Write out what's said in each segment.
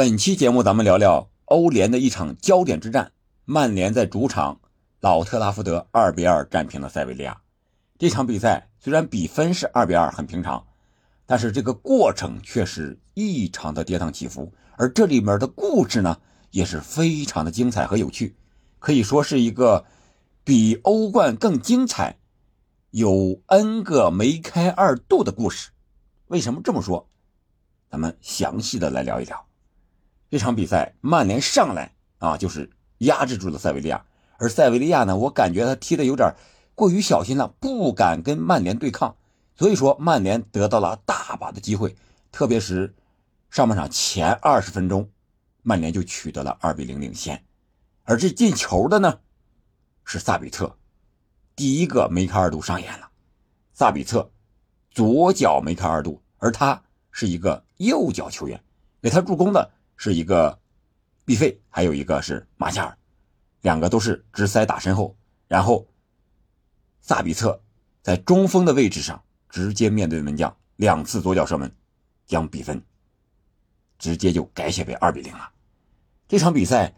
本期节目咱们聊聊欧联的一场焦点之战，曼联在主场老特拉福德二比二战平了塞维利亚。这场比赛虽然比分是二比二，很平常，但是这个过程却是异常的跌宕起伏，而这里面的故事呢，也是非常的精彩和有趣，可以说是一个比欧冠更精彩、有 N 个梅开二度的故事。为什么这么说？咱们详细的来聊一聊。这场比赛，曼联上来啊就是压制住了塞维利亚，而塞维利亚呢，我感觉他踢的有点。过于小心了，不敢跟曼联对抗，所以说曼联得到了大把的机会，特别是上半场前二十分钟，曼联就取得了二比零领先，而这进球的呢是萨比特，第一个梅开二度上演了，萨比特左脚梅开二度，而他是一个右脚球员，给他助攻的是一个毕费，还有一个是马夏尔，两个都是直塞打身后，然后。萨比策在中锋的位置上直接面对门将，两次左脚射门，将比分直接就改写为二比零了。这场比赛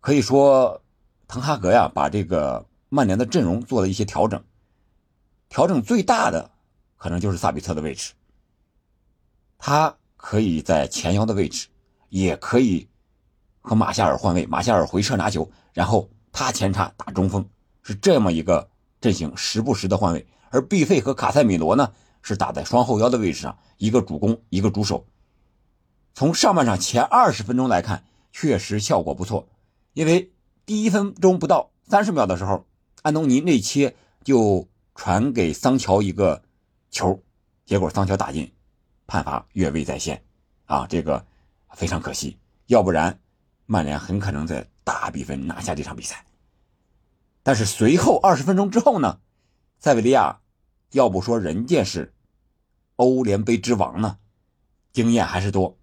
可以说，滕哈格呀把这个曼联的阵容做了一些调整，调整最大的可能就是萨比策的位置，他可以在前腰的位置，也可以和马夏尔换位，马夏尔回撤拿球，然后他前插打中锋。是这么一个阵型，时不时的换位，而毕费和卡塞米罗呢是打在双后腰的位置上，一个主攻，一个主守。从上半场前二十分钟来看，确实效果不错。因为第一分钟不到三十秒的时候，安东尼内切就传给桑乔一个球，结果桑乔打进，判罚越位在先，啊，这个非常可惜，要不然曼联很可能在大比分拿下这场比赛。但是随后二十分钟之后呢，塞维利亚要不说人家是欧联杯之王呢，经验还是多。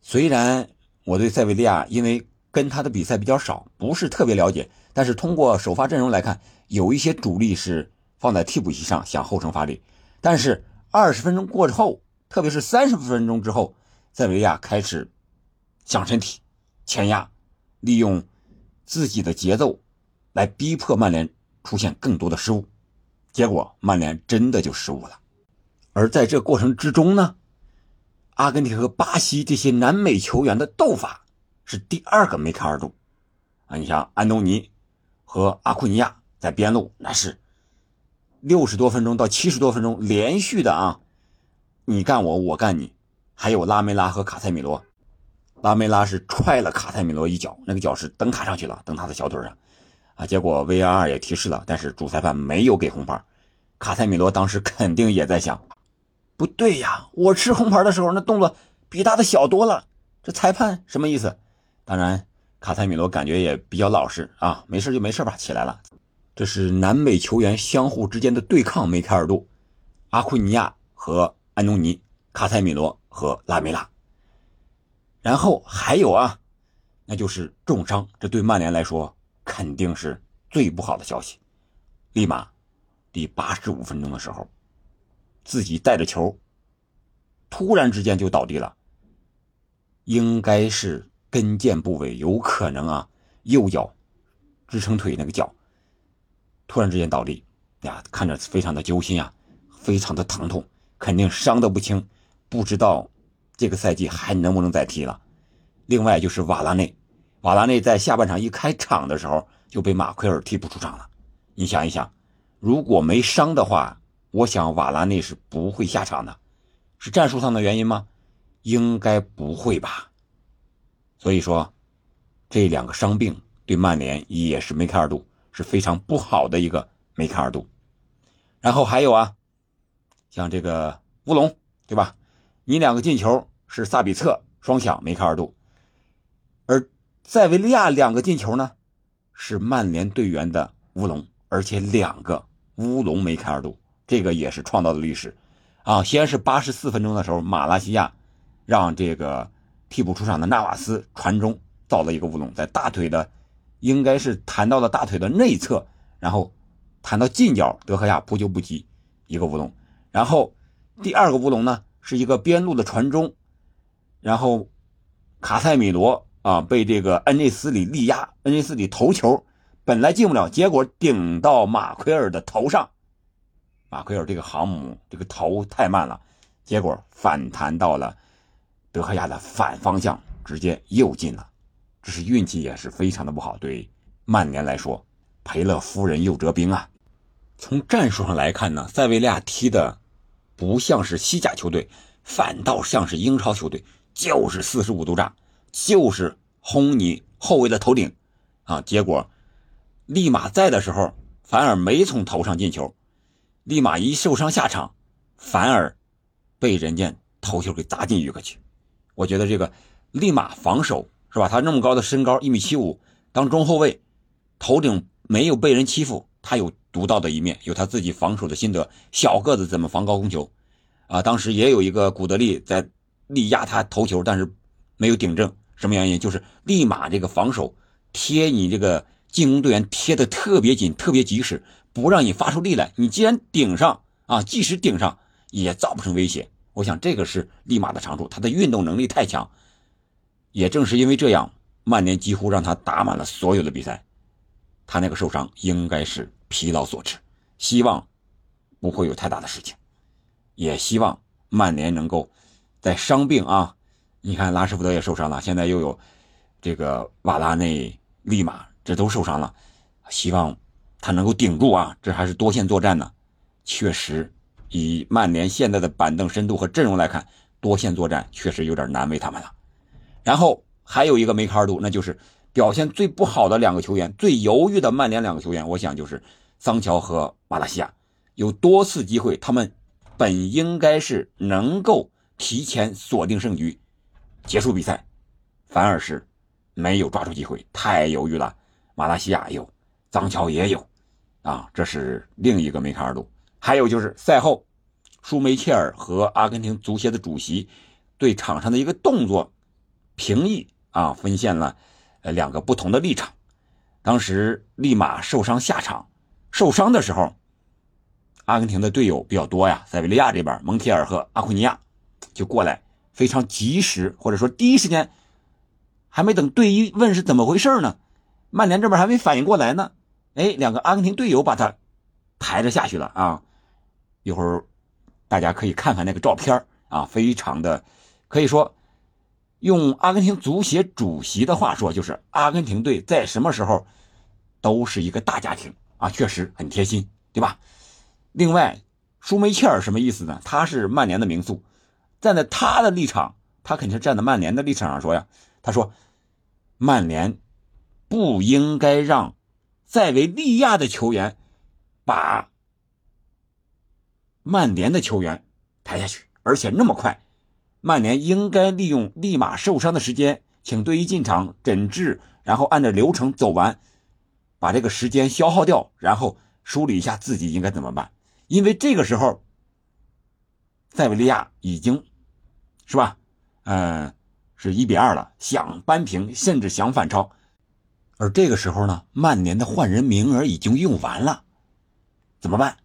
虽然我对塞维利亚因为跟他的比赛比较少，不是特别了解，但是通过首发阵容来看，有一些主力是放在替补席上想后程发力。但是二十分钟过之后，特别是三十分钟之后，塞维亚开始上身体前压，利用自己的节奏。来逼迫曼联出现更多的失误，结果曼联真的就失误了。而在这过程之中呢，阿根廷和巴西这些南美球员的斗法是第二个梅开二度啊！你像安东尼和阿库尼亚在边路，那是六十多分钟到七十多分钟连续的啊，你干我，我干你。还有拉梅拉和卡塞米罗，拉梅拉是踹了卡塞米罗一脚，那个脚是蹬踏上去了，蹬他的小腿上。啊，结果 VAR 也提示了，但是主裁判没有给红牌。卡塞米罗当时肯定也在想，不对呀，我吃红牌的时候那动作比他的小多了，这裁判什么意思？当然，卡塞米罗感觉也比较老实啊，没事就没事吧，起来了。这是南美球员相互之间的对抗，梅开二度，阿库尼亚和安东尼，卡塞米罗和拉梅拉。然后还有啊，那就是重伤，这对曼联来说。肯定是最不好的消息。立马，第八十五分钟的时候，自己带着球，突然之间就倒地了。应该是跟腱部位有可能啊，右脚支撑腿那个脚，突然之间倒地，呀，看着非常的揪心啊，非常的疼痛，肯定伤得不轻，不知道这个赛季还能不能再踢了。另外就是瓦拉内。瓦拉内在下半场一开场的时候就被马奎尔替补出场了。你想一想，如果没伤的话，我想瓦拉内是不会下场的。是战术上的原因吗？应该不会吧。所以说，这两个伤病对曼联也是梅开二度，是非常不好的一个梅开二度。然后还有啊，像这个乌龙，对吧？你两个进球是萨比策双抢梅开二度，而。塞维利亚两个进球呢，是曼联队员的乌龙，而且两个乌龙梅开二度，这个也是创造的历史啊！先是八十四分钟的时候，马拉西亚让这个替补出场的纳瓦斯传中造了一个乌龙，在大腿的应该是弹到了大腿的内侧，然后弹到近角，德赫亚扑救不及，一个乌龙。然后第二个乌龙呢，是一个边路的传中，然后卡塞米罗啊被这个恩内斯里力压，恩内斯里头球本来进不了，结果顶到马奎尔的头上，马奎尔这个航母这个头太慢了，结果反弹到了德赫亚的反方向，直接又进了，这是运气也是非常的不好，对曼联来说赔了夫人又折兵啊。从战术上来看呢，塞维利亚踢的不像是西甲球队，反倒像是英超球队，就是四十五度炸，就是轰你后卫的头顶，啊！结果利马在的时候反而没从头上进球，利马一受伤下场，反而被人家头球给砸进一个去。我觉得这个利马防守是吧？他那么高的身高一米七五，当中后卫，头顶没有被人欺负，他有。独到的一面，有他自己防守的心得。小个子怎么防高空球？啊，当时也有一个古德利在力压他头球，但是没有顶正。什么原因？就是立马这个防守贴你这个进攻队员贴的特别紧、特别及时，不让你发出力来。你既然顶上啊，即使顶上也造不成威胁。我想这个是立马的长处，他的运动能力太强。也正是因为这样，曼联几乎让他打满了所有的比赛。他那个受伤应该是。疲劳所致，希望不会有太大的事情，也希望曼联能够在伤病啊，你看拉什福德也受伤了，现在又有这个瓦拉内、利马，这都受伤了，希望他能够顶住啊，这还是多线作战呢。确实，以曼联现在的板凳深度和阵容来看，多线作战确实有点难为他们了。然后还有一个梅开二度，那就是表现最不好的两个球员，最犹豫的曼联两个球员，我想就是。桑乔和马拉西亚有多次机会，他们本应该是能够提前锁定胜局，结束比赛，反而是没有抓住机会，太犹豫了。马拉西亚有，桑乔也有，啊，这是另一个梅开二度。还有就是赛后，舒梅切尔和阿根廷足协的主席对场上的一个动作评议啊，分现了呃两个不同的立场。当时立马受伤下场。受伤的时候，阿根廷的队友比较多呀，塞维利亚这边蒙铁尔和阿库尼亚就过来，非常及时或者说第一时间，还没等队医问是怎么回事呢，曼联这边还没反应过来呢，哎，两个阿根廷队友把他抬着下去了啊！一会儿大家可以看看那个照片啊，非常的可以说用阿根廷足协主席的话说，就是阿根廷队在什么时候都是一个大家庭。啊，确实很贴心，对吧？另外，舒梅切尔什么意思呢？他是曼联的名宿，站在他的立场，他肯定是站在曼联的立场上说呀。他说，曼联不应该让塞维利亚的球员把曼联的球员抬下去，而且那么快。曼联应该利用立马受伤的时间，请队医进场诊治，然后按照流程走完。把这个时间消耗掉，然后梳理一下自己应该怎么办。因为这个时候，塞维利亚已经，是吧？嗯，是一比二了，想扳平，甚至想反超。而这个时候呢，曼联的换人名额已经用完了，怎么办？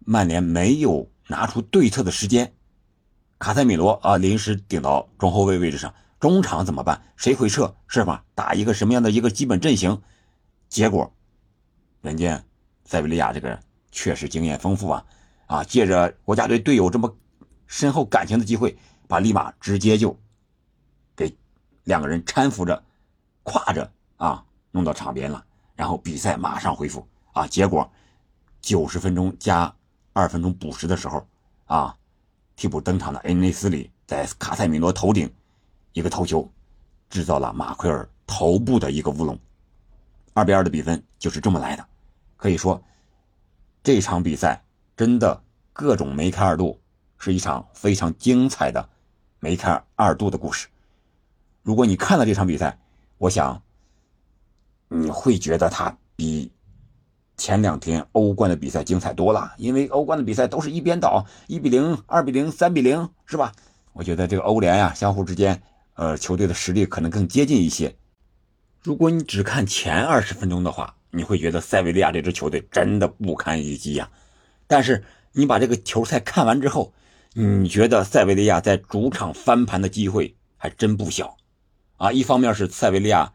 曼联没有拿出对策的时间。卡塞米罗啊，临时顶到中后卫位置上，中场怎么办？谁回撤？是吧？打一个什么样的一个基本阵型？结果，人家塞维利亚这个确实经验丰富啊，啊，借着国家队队友这么深厚感情的机会，把利马直接就给两个人搀扶着、挎着啊，弄到场边了。然后比赛马上恢复啊。结果九十分钟加二分钟补时的时候啊，替补登场的恩内斯里在卡塞米罗头顶一个头球，制造了马奎尔头部的一个乌龙。二比二的比分就是这么来的，可以说这场比赛真的各种梅开二度，是一场非常精彩的梅开二度的故事。如果你看了这场比赛，我想你会觉得它比前两天欧冠的比赛精彩多了，因为欧冠的比赛都是一边倒，一比零、二比零、三比零，是吧？我觉得这个欧联呀，相互之间，呃，球队的实力可能更接近一些。如果你只看前二十分钟的话，你会觉得塞维利亚这支球队真的不堪一击呀。但是你把这个球赛看完之后，你觉得塞维利亚在主场翻盘的机会还真不小啊！一方面是塞维利亚，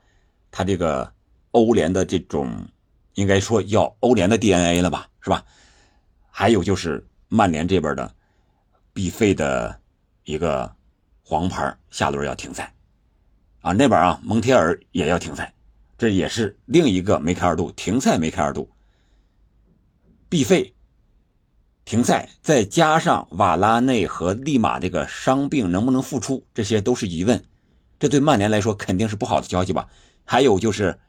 他这个欧联的这种，应该说要欧联的 DNA 了吧，是吧？还有就是曼联这边的必费的一个黄牌，下轮要停赛啊！那边啊，蒙铁尔也要停赛，这也是另一个梅开二度，停赛梅开二度。必废停赛，再加上瓦拉内和利马这个伤病能不能复出，这些都是疑问。这对曼联来说肯定是不好的消息吧？还有就是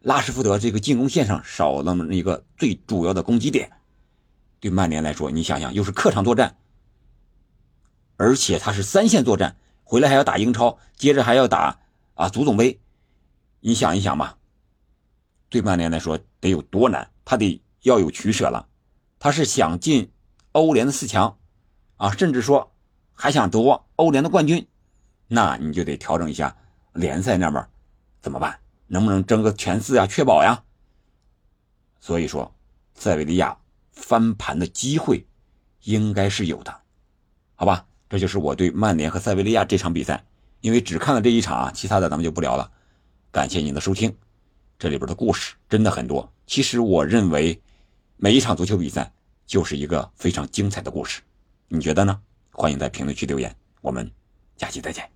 拉什福德这个进攻线上少了一个最主要的攻击点。对曼联来说，你想想，又是客场作战，而且他是三线作战，回来还要打英超，接着还要打啊足总杯，你想一想吧，对曼联来说得有多难？他得要有取舍了，他是想进欧联的四强，啊，甚至说还想夺欧联的冠军，那你就得调整一下联赛那边怎么办？能不能争个前四呀？确保呀？所以说，塞维利亚。翻盘的机会应该是有的，好吧？这就是我对曼联和塞维利亚这场比赛，因为只看了这一场啊，其他的咱们就不聊了。感谢您的收听，这里边的故事真的很多。其实我认为每一场足球比赛就是一个非常精彩的故事，你觉得呢？欢迎在评论区留言，我们下期再见。